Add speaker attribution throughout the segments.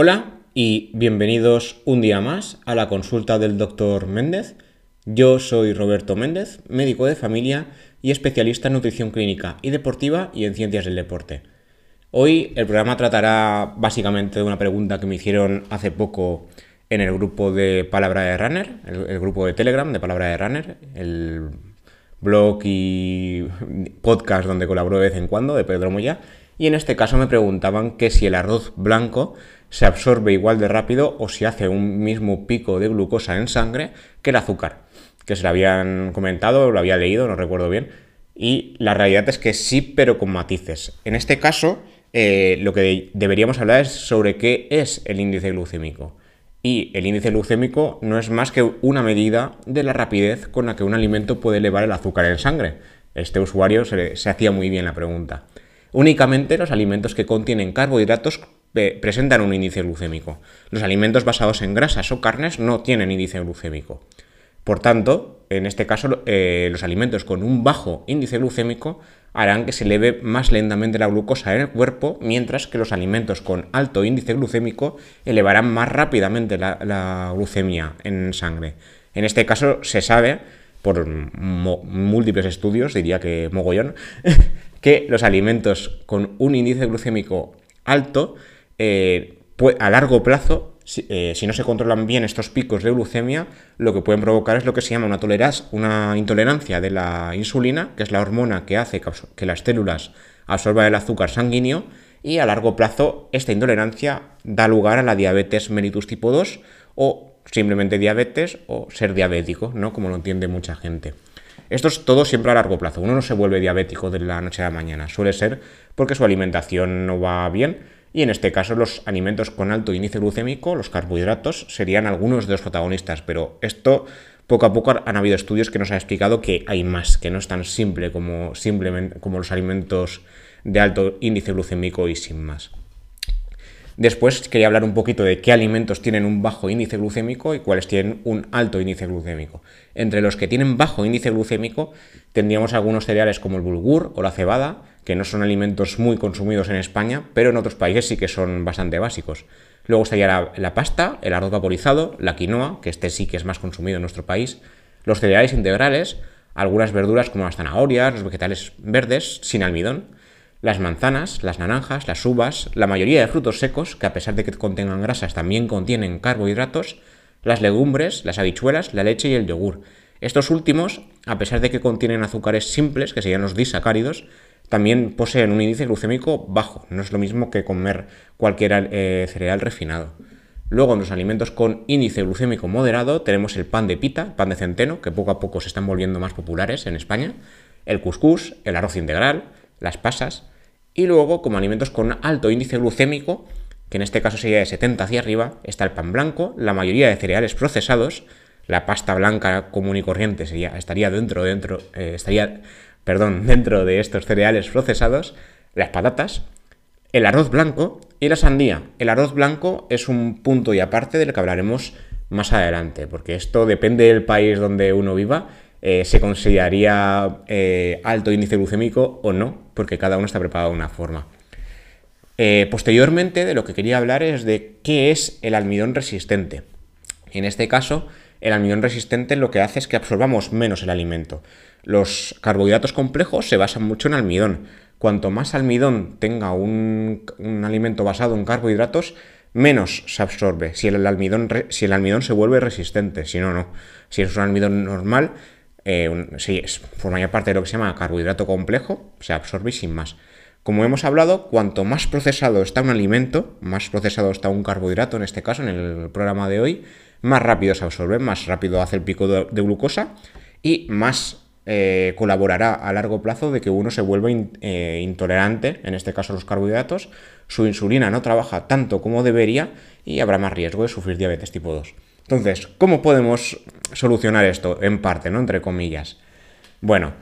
Speaker 1: Hola y bienvenidos un día más a la consulta del doctor Méndez. Yo soy Roberto Méndez, médico de familia y especialista en nutrición clínica y deportiva y en ciencias del deporte. Hoy el programa tratará básicamente de una pregunta que me hicieron hace poco en el grupo de Palabra de Runner, el, grupo de Telegram de Palabra de Runner, el blog y podcast donde colaboro de vez en cuando, de Pedro Moya, y en este caso me preguntaban que si el arroz blanco se absorbe igual de rápido o si hace un mismo pico de glucosa en sangre que el azúcar, que se lo habían comentado, lo había leído, no recuerdo bien, y la realidad es que sí, pero con matices. En este caso, eh, lo que deberíamos hablar es sobre qué es el índice glucémico. Y el índice glucémico no es más que una medida de la rapidez con la que un alimento puede elevar el azúcar en sangre. Este usuario se, se hacía muy bien la pregunta. Únicamente los alimentos que contienen carbohidratos presentan un índice glucémico. Los alimentos basados en grasas o carnes no tienen índice glucémico. Por tanto, en este caso, eh, los alimentos con un bajo índice glucémico harán que se eleve más lentamente la glucosa en el cuerpo, mientras que los alimentos con alto índice glucémico elevarán más rápidamente la, glucemia en sangre. En este caso se sabe, por múltiples estudios, diría que mogollón, que los alimentos con un índice glucémico alto eh, a largo plazo, eh, si, no se controlan bien estos picos de glucemia, lo que pueden provocar es lo que se llama una, una intolerancia de la insulina, que es la hormona que hace que las células absorban el azúcar sanguíneo, y a largo plazo esta intolerancia da lugar a la diabetes mellitus tipo 2 o simplemente diabetes o ser diabético, ¿no? Como lo entiende mucha gente. Esto es todo siempre a largo plazo. Uno no se vuelve diabético de la noche a la mañana. Suele ser porque su alimentación no va bien y en este caso los alimentos con alto índice glucémico, los carbohidratos, serían algunos de los protagonistas, pero esto poco a poco han habido estudios que nos han explicado que hay más, que no es tan simple como, simplemente, como los alimentos de alto índice glucémico y sin más. Después quería hablar un poquito de qué alimentos tienen un bajo índice glucémico y cuáles tienen un alto índice glucémico. Entre los que tienen bajo índice glucémico tendríamos algunos cereales como el bulgur o la cebada, que no son alimentos muy consumidos en España, pero en otros países sí que son bastante básicos. Luego estaría la, pasta, el arroz vaporizado, la quinoa, que este sí que es más consumido en nuestro país, los cereales integrales, algunas verduras como las zanahorias, los vegetales verdes, sin almidón, las manzanas, las naranjas, las uvas, la mayoría de frutos secos, que a pesar de que contengan grasas también contienen carbohidratos, las legumbres, las habichuelas, la leche y el yogur. Estos últimos, a pesar de que contienen azúcares simples, que serían los disacáridos, también poseen un índice glucémico bajo, no es lo mismo que comer cualquier eh, cereal refinado. Luego en los alimentos con índice glucémico moderado tenemos el pan de pita, pan de centeno, que poco a poco se están volviendo más populares en España, el cuscús, el arroz integral, las pasas, y luego como alimentos con alto índice glucémico, que en este caso sería de 70 hacia arriba, está el pan blanco, la mayoría de cereales procesados, la pasta blanca común y corriente sería, estaría dentro, dentro, eh, estaría perdón, dentro de estos cereales procesados, las patatas, el arroz blanco y la sandía. El arroz blanco es un punto y aparte del que hablaremos más adelante, porque esto depende del país donde uno viva, eh, se consideraría eh, alto índice glucémico o no, porque cada uno está preparado de una forma. Eh, posteriormente, de lo que quería hablar es de qué es el almidón resistente. En este caso, el almidón resistente lo que hace es que absorbamos menos el alimento. Los carbohidratos complejos se basan mucho en almidón. Cuanto más almidón tenga un, alimento basado en carbohidratos, menos se absorbe si el, almidón, si el almidón se vuelve resistente, si no, no. Si es un almidón normal, eh, si formaría parte de lo que se llama carbohidrato complejo, se absorbe sin más. Como hemos hablado, cuanto más procesado está un alimento, más procesado está un carbohidrato, en este caso, en el programa de hoy, más rápido se absorbe, más rápido hace el pico de, glucosa y más eh, colaborará a largo plazo de que uno se vuelva eh, intolerante, en este caso los carbohidratos, su insulina no trabaja tanto como debería y habrá más riesgo de sufrir diabetes tipo 2. Entonces, ¿cómo podemos solucionar esto? En parte, ¿no? Entre comillas. Bueno,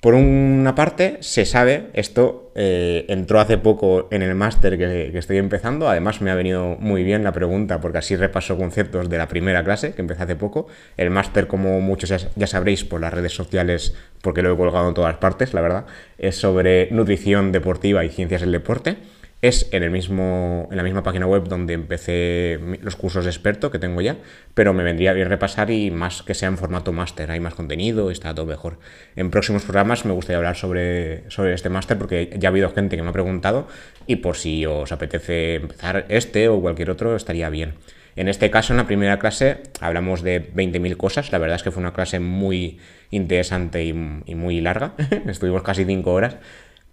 Speaker 1: por una parte, se sabe, esto eh, entró hace poco en el máster que, estoy empezando, además me ha venido muy bien la pregunta porque así repaso conceptos de la primera clase que empecé hace poco. El máster, como muchos ya, sabréis por las redes sociales, porque lo he colgado en todas partes, la verdad, es sobre nutrición deportiva y ciencias del deporte. Es en, el mismo, en la misma página web donde empecé los cursos de experto que tengo ya, pero me vendría bien repasar y más que sea en formato máster, hay más contenido, está todo mejor. En próximos programas me gustaría hablar sobre, sobre este máster porque ya ha habido gente que me ha preguntado y por si os apetece empezar este o cualquier otro estaría bien. En este caso, en la primera clase, hablamos de 20.000 cosas. La verdad es que fue una clase muy interesante y, muy larga. Estuvimos casi 5 horas.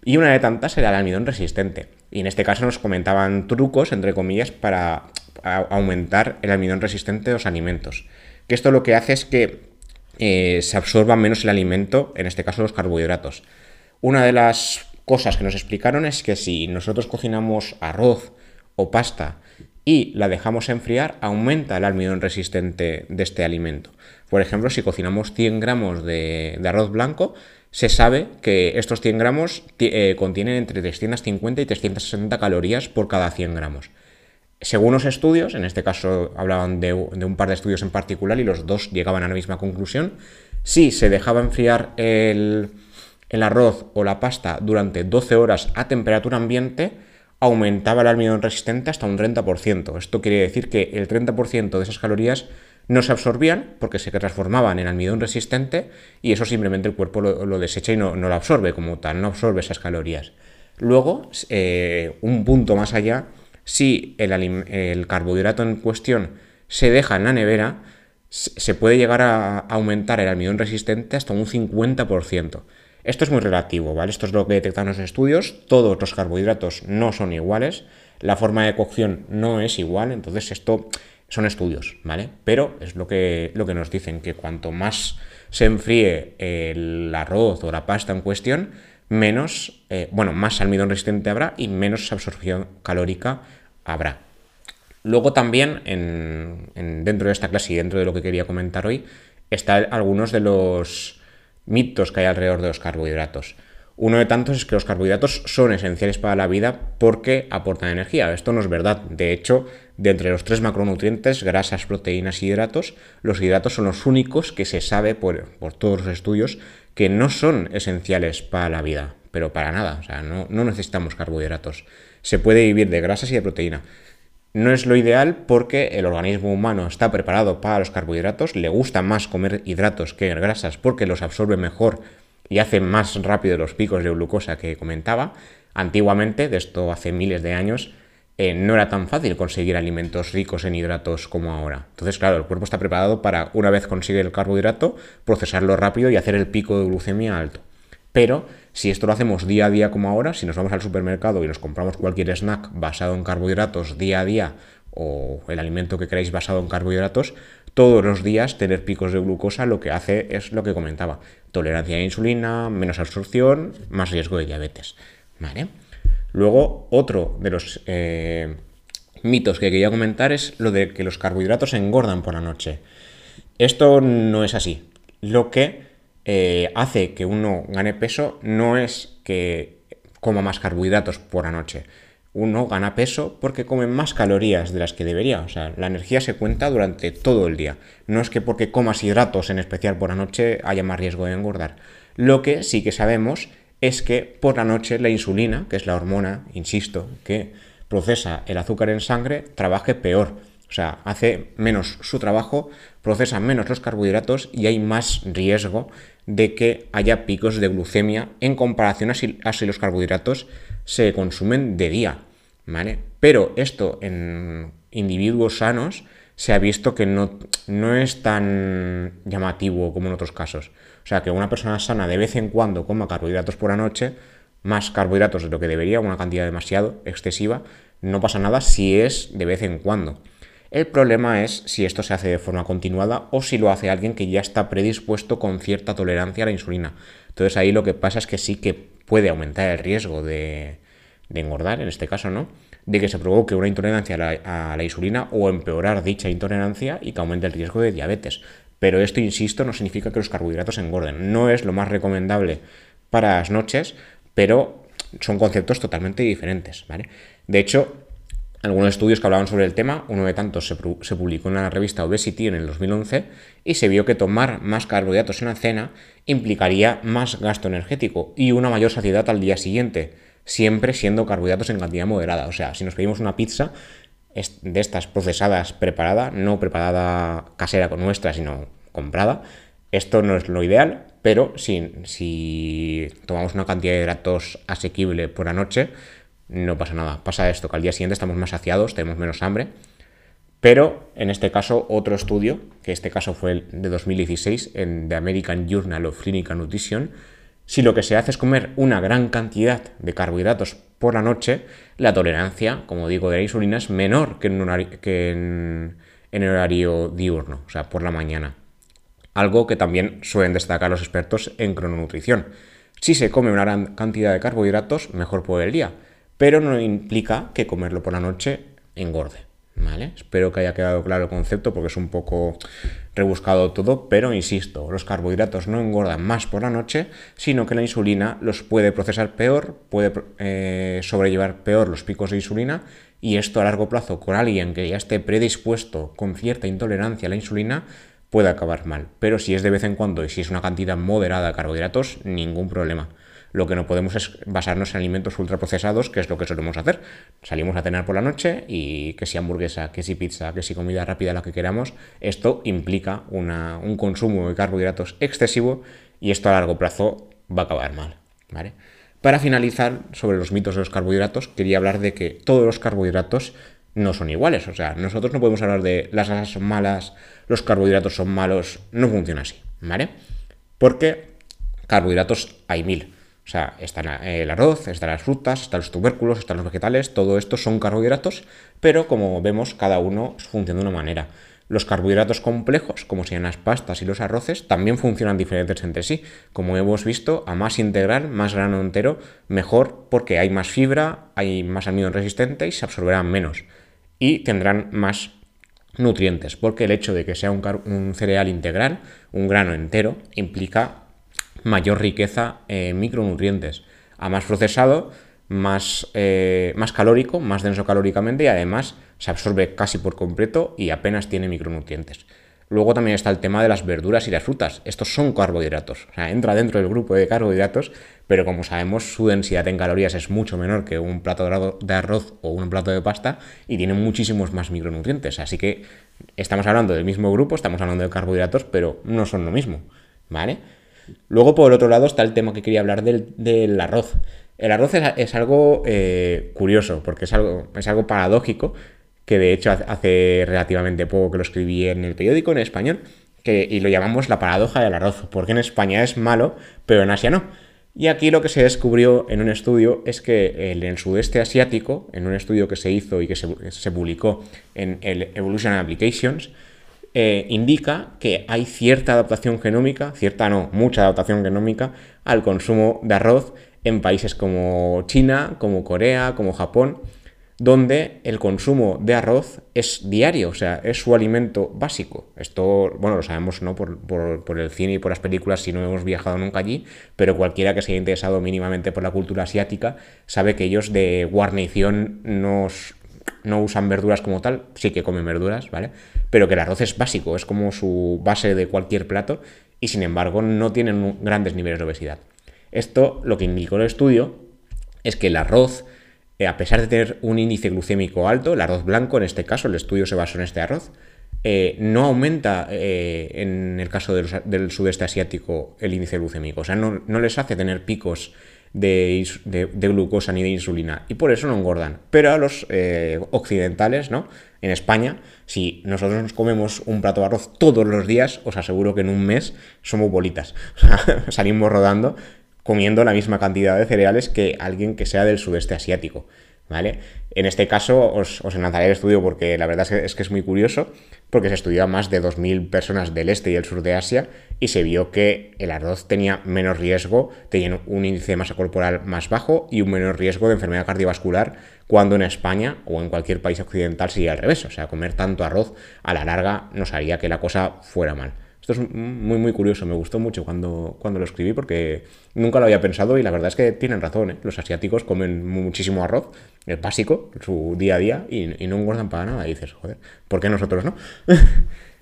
Speaker 1: Y una de tantas era el almidón resistente. Y en este caso nos comentaban trucos, entre comillas, para aumentar el almidón resistente de los alimentos. Que esto lo que hace es que eh, se absorba menos el alimento, en este caso los carbohidratos. Una de las cosas que nos explicaron es que si nosotros cocinamos arroz o pasta y la dejamos enfriar, aumenta el almidón resistente de este alimento. Por ejemplo, si cocinamos 100 gramos de, arroz blanco, se sabe que estos 100 gramos eh, contienen entre 350 y 360 calorías por cada 100 gramos. Según los estudios, en este caso hablaban de, un par de estudios en particular y los dos llegaban a la misma conclusión, si se dejaba enfriar el, el arroz o la pasta durante 12 horas a temperatura ambiente, aumentaba el almidón resistente hasta un 30%. Esto quiere decir que el 30% de esas calorías no se absorbían porque se transformaban en almidón resistente y eso simplemente el cuerpo lo, desecha y no, lo absorbe como tal, no absorbe esas calorías. Luego, eh, un punto más allá, si el, el, carbohidrato en cuestión se deja en la nevera, se puede llegar a aumentar el almidón resistente hasta un 50%. Esto es muy relativo, ¿vale? Esto es lo que detectan los estudios. Todos los carbohidratos no son iguales. La forma de cocción no es igual. Entonces, esto son estudios, ¿vale? Pero es lo que, lo que nos dicen, que cuanto más se enfríe el arroz o la pasta en cuestión, menos, eh, bueno, más almidón resistente habrá y menos absorción calórica habrá. Luego también, dentro de esta clase y dentro de lo que quería comentar hoy, están algunos de los mitos que hay alrededor de los carbohidratos. Uno de tantos es que los carbohidratos son esenciales para la vida porque aportan energía. Esto no es verdad. De hecho, de entre los tres macronutrientes, grasas, proteínas y hidratos, los hidratos son los únicos que se sabe por, todos los estudios que no son esenciales para la vida, pero para nada. O sea, no, no necesitamos carbohidratos. Se puede vivir de grasas y de proteína. No es lo ideal porque el organismo humano está preparado para los carbohidratos, le gusta más comer hidratos que grasas porque los absorbe mejor y hace más rápido los picos de glucosa que comentaba. Antiguamente, de esto hace miles de años, eh, no era tan fácil conseguir alimentos ricos en hidratos como ahora. Entonces, claro, el cuerpo está preparado para, una vez consigue el carbohidrato, procesarlo rápido y hacer el pico de glucemia alto. Pero si esto lo hacemos día a día como ahora, si nos vamos al supermercado y nos compramos cualquier snack basado en carbohidratos día a día o el alimento que queráis basado en carbohidratos, todos los días tener picos de glucosa lo que hace es lo que comentaba, tolerancia a insulina, menos absorción, más riesgo de diabetes. Luego, otro de los eh, mitos que quería comentar es lo de que los carbohidratos engordan por la noche. Esto no es así. Lo que eh, hace que uno gane peso no es que coma más carbohidratos por la noche. Uno gana peso porque come más calorías de las que debería. O sea, la energía se cuenta durante todo el día. No es que porque comas hidratos, en especial por la noche, haya más riesgo de engordar. Lo que sí que sabemos es que por la noche la insulina, que es la hormona, insisto, que procesa el azúcar en sangre, trabaje peor. O sea, hace menos su trabajo, procesa menos los carbohidratos y hay más riesgo de que haya picos de glucemia en comparación a si, los carbohidratos se consumen de día. ¿Vale? Pero esto en individuos sanos se ha visto que no, no es tan llamativo como en otros casos. O sea, que una persona sana de vez en cuando coma carbohidratos por la noche, más carbohidratos de lo que debería, una cantidad demasiado excesiva, no pasa nada si es de vez en cuando. El problema es si esto se hace de forma continuada o si lo hace alguien que ya está predispuesto con cierta tolerancia a la insulina. Entonces ahí lo que pasa es que sí que puede aumentar el riesgo de, engordar, en este caso, ¿no? De que se provoque una intolerancia a la, insulina o empeorar dicha intolerancia y que aumente el riesgo de diabetes. Pero esto, insisto, no significa que los carbohidratos engorden. No es lo más recomendable para las noches, pero son conceptos totalmente diferentes, ¿vale? De hecho, algunos estudios que hablaban sobre el tema, uno de tantos se, publicó en la revista Obesity en el 2011 y se vio que tomar más carbohidratos en la cena implicaría más gasto energético y una mayor saciedad al día siguiente. Siempre siendo carbohidratos en cantidad moderada. O sea, si nos pedimos una pizza de estas procesadas preparada, no preparada casera con nuestra, sino comprada, esto no es lo ideal, pero si, si tomamos una cantidad de hidratos asequible por la noche, no pasa nada. Pasa esto, que al día siguiente estamos más saciados, tenemos menos hambre. Pero en este caso, otro estudio, que este caso fue el de 2016 en The American Journal of Clinical Nutrition, si lo que se hace es comer una gran cantidad de carbohidratos por la noche, la tolerancia, como digo, de la insulina es menor que en, en, en horario diurno, o sea, por la mañana. Algo que también suelen destacar los expertos en crononutrición. Si se come una gran cantidad de carbohidratos, mejor por el día pero no implica que comerlo por la noche engorde. ¿Vale? Espero que haya quedado claro el concepto porque es un poco rebuscado todo, pero insisto, los carbohidratos no engordan más por la noche, sino que la insulina los puede procesar peor, puede eh, sobrellevar peor los picos de insulina y esto a largo plazo con alguien que ya esté predispuesto con cierta intolerancia a la insulina puede acabar mal. Pero si es de vez en cuando y si es una cantidad moderada de carbohidratos, ningún problema. Lo que no podemos es basarnos en alimentos ultraprocesados, que es lo que solemos hacer. Salimos a cenar por la noche y que si hamburguesa, que si pizza, que si comida rápida, la que queramos, esto implica un consumo de carbohidratos excesivo y esto a largo plazo va a acabar mal. Para finalizar, sobre los mitos de los carbohidratos, quería hablar de que todos los carbohidratos no son iguales. O sea, nosotros no podemos hablar de las grasas son malas, los carbohidratos son malos, no funciona así, ¿vale? Porque carbohidratos hay mil. O sea, está el arroz, están las frutas, están los tubérculos, están los vegetales, todo esto son carbohidratos, pero como vemos, cada uno funciona de una manera. Los carbohidratos complejos, como sean las pastas y los arroces, también funcionan diferentes entre sí. Como hemos visto, a más integral, más grano entero, mejor porque hay más fibra, hay más almidón resistente y se absorberán menos. Y tendrán más nutrientes, porque el hecho de que sea un cereal integral, un grano entero, implica mayor riqueza en micronutrientes. A más procesado, más, eh, más calórico, más denso calóricamente y además se absorbe casi por completo y apenas tiene micronutrientes. Luego también está el tema de las verduras y las frutas. Estos son carbohidratos. Entra dentro del grupo de carbohidratos, pero como sabemos, su densidad en calorías es mucho menor que un plato de arroz o un plato de pasta y tiene muchísimos más micronutrientes. Así que estamos hablando del mismo grupo, estamos hablando de carbohidratos, pero no son lo mismo. ¿Vale? Luego, por otro lado, está el tema que quería hablar del, arroz. El arroz es, algo eh, curioso, porque es algo, es algo paradójico, que de hecho hace relativamente poco que lo escribí en el periódico en español, que, y lo llamamos la paradoja del arroz, porque en España es malo, pero en Asia no. Y aquí lo que se descubrió en un estudio es que en el sudeste asiático, en un estudio que se hizo y que se, se publicó en el Evolution Applications, eh, indica que hay cierta adaptación genómica, cierta no, mucha adaptación genómica al consumo de arroz en países como China, como Corea, como Japón, donde el consumo de arroz es diario, o sea, es su alimento básico. Esto, bueno, lo sabemos ¿no? por, por, el cine y por las películas si no hemos viajado nunca allí, pero cualquiera que se haya interesado mínimamente por la cultura asiática sabe que ellos de guarnición nos no usan verduras como tal, sí que comen verduras, ¿vale? Pero que el arroz es básico, es como su base de cualquier plato y sin embargo no tienen grandes niveles de obesidad. Esto lo que indicó el estudio es que el arroz, eh, a pesar de tener un índice glucémico alto, el arroz blanco en este caso, el estudio se basó en este arroz, eh, no aumenta eh, en el caso del, sudeste asiático el índice glucémico, o sea, no, no les hace tener picos de, glucosa ni de insulina y por eso no engordan. Pero a los eh, occidentales, ¿no? En España, si nosotros nos comemos un plato de arroz todos los días, os aseguro que en un mes somos bolitas. salimos rodando comiendo la misma cantidad de cereales que alguien que sea del sudeste asiático. ¿Vale? En este caso os, os enlazaré el estudio porque la verdad es que es muy curioso, porque se estudió a más de 2.000 personas del este y el sur de Asia y se vio que el arroz tenía menos riesgo, tenía un índice de masa corporal más bajo y un menor riesgo de enfermedad cardiovascular cuando en España o en cualquier país occidental sería al revés. O sea, comer tanto arroz a la larga nos haría que la cosa fuera mal. Esto es muy, muy curioso, me gustó mucho cuando, cuando lo escribí porque nunca lo había pensado y la verdad es que tienen razón. ¿eh? Los asiáticos comen muchísimo arroz, es básico, su día a día, y, no engordan para nada. Dices, joder, ¿por qué nosotros no?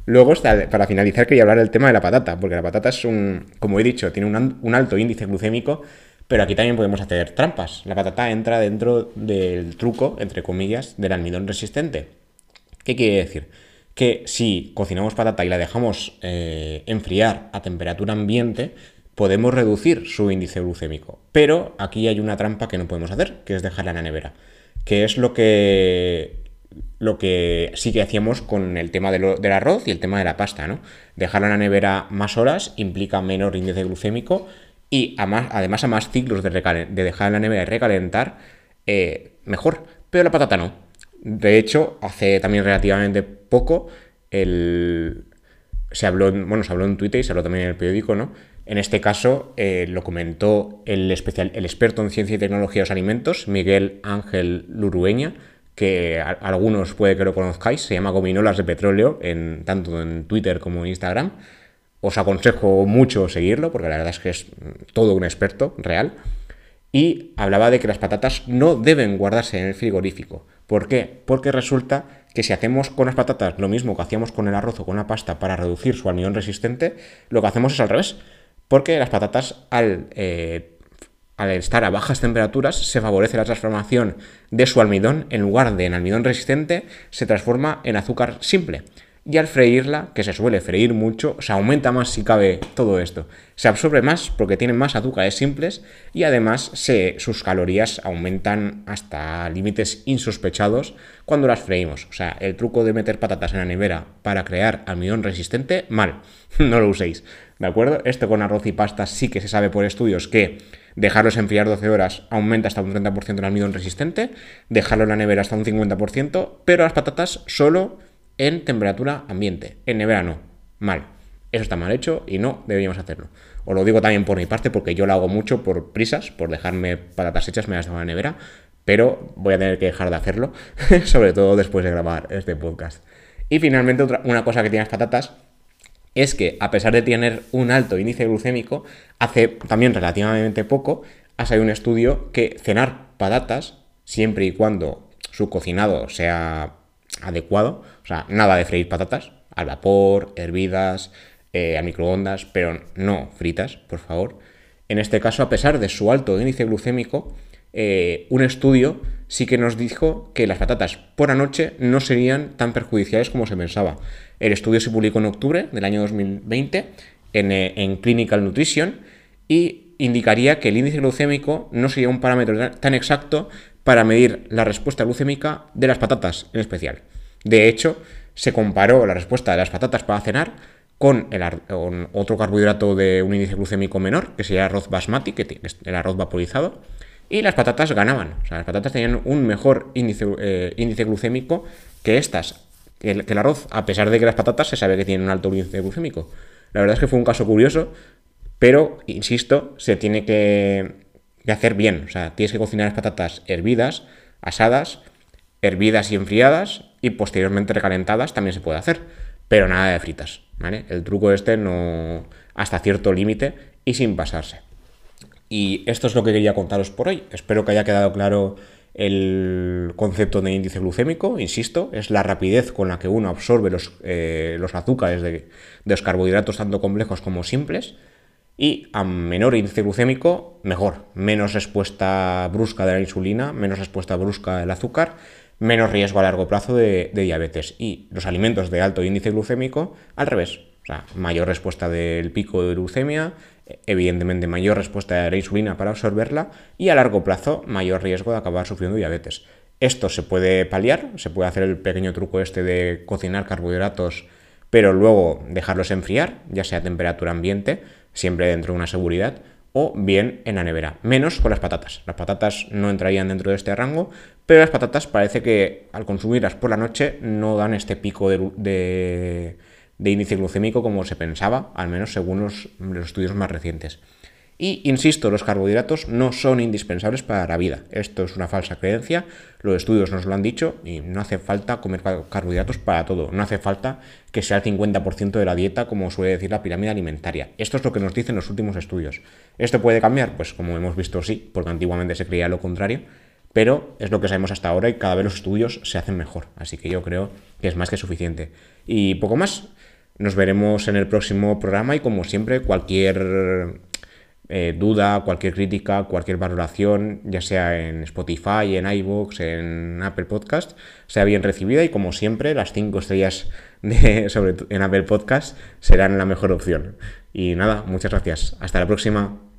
Speaker 1: Luego, para finalizar, quería hablar del tema de la patata, porque la patata es un, como he dicho, tiene un, alto índice glucémico, Pero aquí también podemos hacer trampas. La patata entra dentro del truco, entre comillas, del almidón resistente. ¿Qué quiere decir? Que si cocinamos patata y la dejamos eh, enfriar a temperatura ambiente, podemos reducir su índice glucémico. Pero aquí hay una trampa que no podemos hacer, que es dejarla en la nevera. Que es lo que lo que sí que hacíamos con el tema del arroz y el tema de la pasta, ¿no? Dejarla en la nevera más horas implica menor índice glucémico y además a más ciclos de, dejar en la nevera y recalentar, eh, mejor. Pero la patata no. De hecho, hace también relativamente poco el... se habló, bueno, se habló en Twitter y se habló también en el periódico, ¿no? En este caso eh, lo comentó el, especial, el experto en ciencia y tecnología de los alimentos, Miguel Ángel Lurueña, que algunos puede que lo conozcáis, se llama Gominolas de Petróleo, en, tanto en Twitter como en Instagram. Os aconsejo mucho seguirlo, porque la verdad es que es todo un experto real. Y hablaba de que las patatas no deben guardarse en el frigorífico. ¿Por qué? Porque resulta que si hacemos con las patatas lo mismo que hacíamos con el arroz o con la pasta para reducir su almidón resistente, lo que hacemos es al revés. Porque las patatas al eh, al estar a bajas temperaturas, se favorece la transformación de su almidón, en lugar de en almidón resistente, se transforma en azúcar simple. Y al freírla, que se suele freír mucho, se aumenta más si cabe todo esto. Se absorbe más porque tiene más azúcares simples y además se, sus calorías aumentan hasta límites insospechados cuando las freímos. O sea, el truco de meter patatas en la nevera para crear almidón resistente, mal. no lo uséis. ¿De acuerdo? Esto con arroz y pasta sí que se sabe por estudios que dejarlos enfriar 12 horas aumenta hasta un 30% el almidón resistente, dejarlo en la nevera hasta un 50%, pero las patatas solo en temperatura ambiente. En nevera no. Mal. Eso está mal hecho y no deberíamos hacerlo. Os lo digo también por mi parte porque yo lo hago mucho por prisas, por dejarme patatas hechas, me las dejo en nevera, pero voy a tener que dejar de hacerlo, sobre todo después de grabar este podcast. Y finalmente, otra, una cosa que tiene las patatas es que a pesar de tener un alto índice glucémico, hace también relativamente poco ha salido un estudio que cenar patatas, siempre y cuando su cocinado sea adecuado, o sea, nada de freír patatas, al vapor, hervidas, eh, a microondas, pero no fritas, por favor. En este caso, a pesar de su alto índice glucémico, eh, un estudio sí que nos dijo que las patatas por anoche no serían tan perjudiciales como se pensaba. El estudio se publicó en octubre del año 2020 eh, en, Clinical Nutrition y indicaría que el índice glucémico no sería un parámetro tan exacto para medir la respuesta glucémica de las patatas en especial. De hecho, se comparó la respuesta de las patatas para cenar con, el, otro carbohidrato de un índice glucémico menor, que sería el arroz basmati, que es el arroz vaporizado, y las patatas ganaban. O sea, las patatas tenían un mejor índice, eh, índice glucémico que estas. Que el, arroz, a pesar de que las patatas se sabe que tienen un alto índice glucémico. La verdad es que fue un caso curioso, pero, insisto, se tiene que, que hacer bien. O sea, tienes que cocinar las patatas hervidas, asadas, hervidas y enfriadas, y posteriormente recalentadas también se puede hacer. Pero nada de fritas. ¿vale? El truco este no. hasta cierto límite y sin pasarse. Y esto es lo que quería contaros por hoy. Espero que haya quedado claro el concepto de índice glucémico, insisto, es la rapidez con la que uno absorbe los, eh, los azúcares de, los carbohidratos tanto complejos como simples. Y a menor índice glucémico, mejor. Menos respuesta brusca de la insulina, menos respuesta brusca del azúcar, menos riesgo a largo plazo de, diabetes. Y los alimentos de alto índice glucémico, al revés. O sea, mayor respuesta del pico de glucemia, evidentemente mayor respuesta de la insulina para absorberla y a largo plazo mayor riesgo de acabar sufriendo diabetes. Esto se puede paliar, se puede hacer el pequeño truco este de cocinar carbohidratos pero luego dejarlos enfriar, ya sea a temperatura ambiente, siempre dentro de una seguridad, o bien en la nevera. Menos con las patatas. Las patatas no entrarían dentro de este rango, pero las patatas parece que al consumirlas por la noche no dan este pico de de índice glucémico como se pensaba, al menos según los, estudios más recientes. Y insisto, los carbohidratos no son indispensables para la vida. Esto es una falsa creencia, los estudios nos lo han dicho y no hace falta comer carbohidratos para todo. No hace falta que sea el 50% de la dieta, como suele decir la pirámide alimentaria. Esto es lo que nos dicen los últimos estudios. ¿Esto puede cambiar? Pues como hemos visto, sí, porque antiguamente se creía lo contrario, pero es lo que sabemos hasta ahora y cada vez los estudios se hacen mejor. Así que yo creo que es más que suficiente. Y poco más. Nos veremos en el próximo programa y como siempre cualquier eh, duda, cualquier crítica, cualquier valoración, ya sea en Spotify, en iVoox, en Apple Podcast, sea bien recibida y como siempre las 5 estrellas en Apple Podcast serán la mejor opción. Y nada, muchas gracias. Hasta la próxima.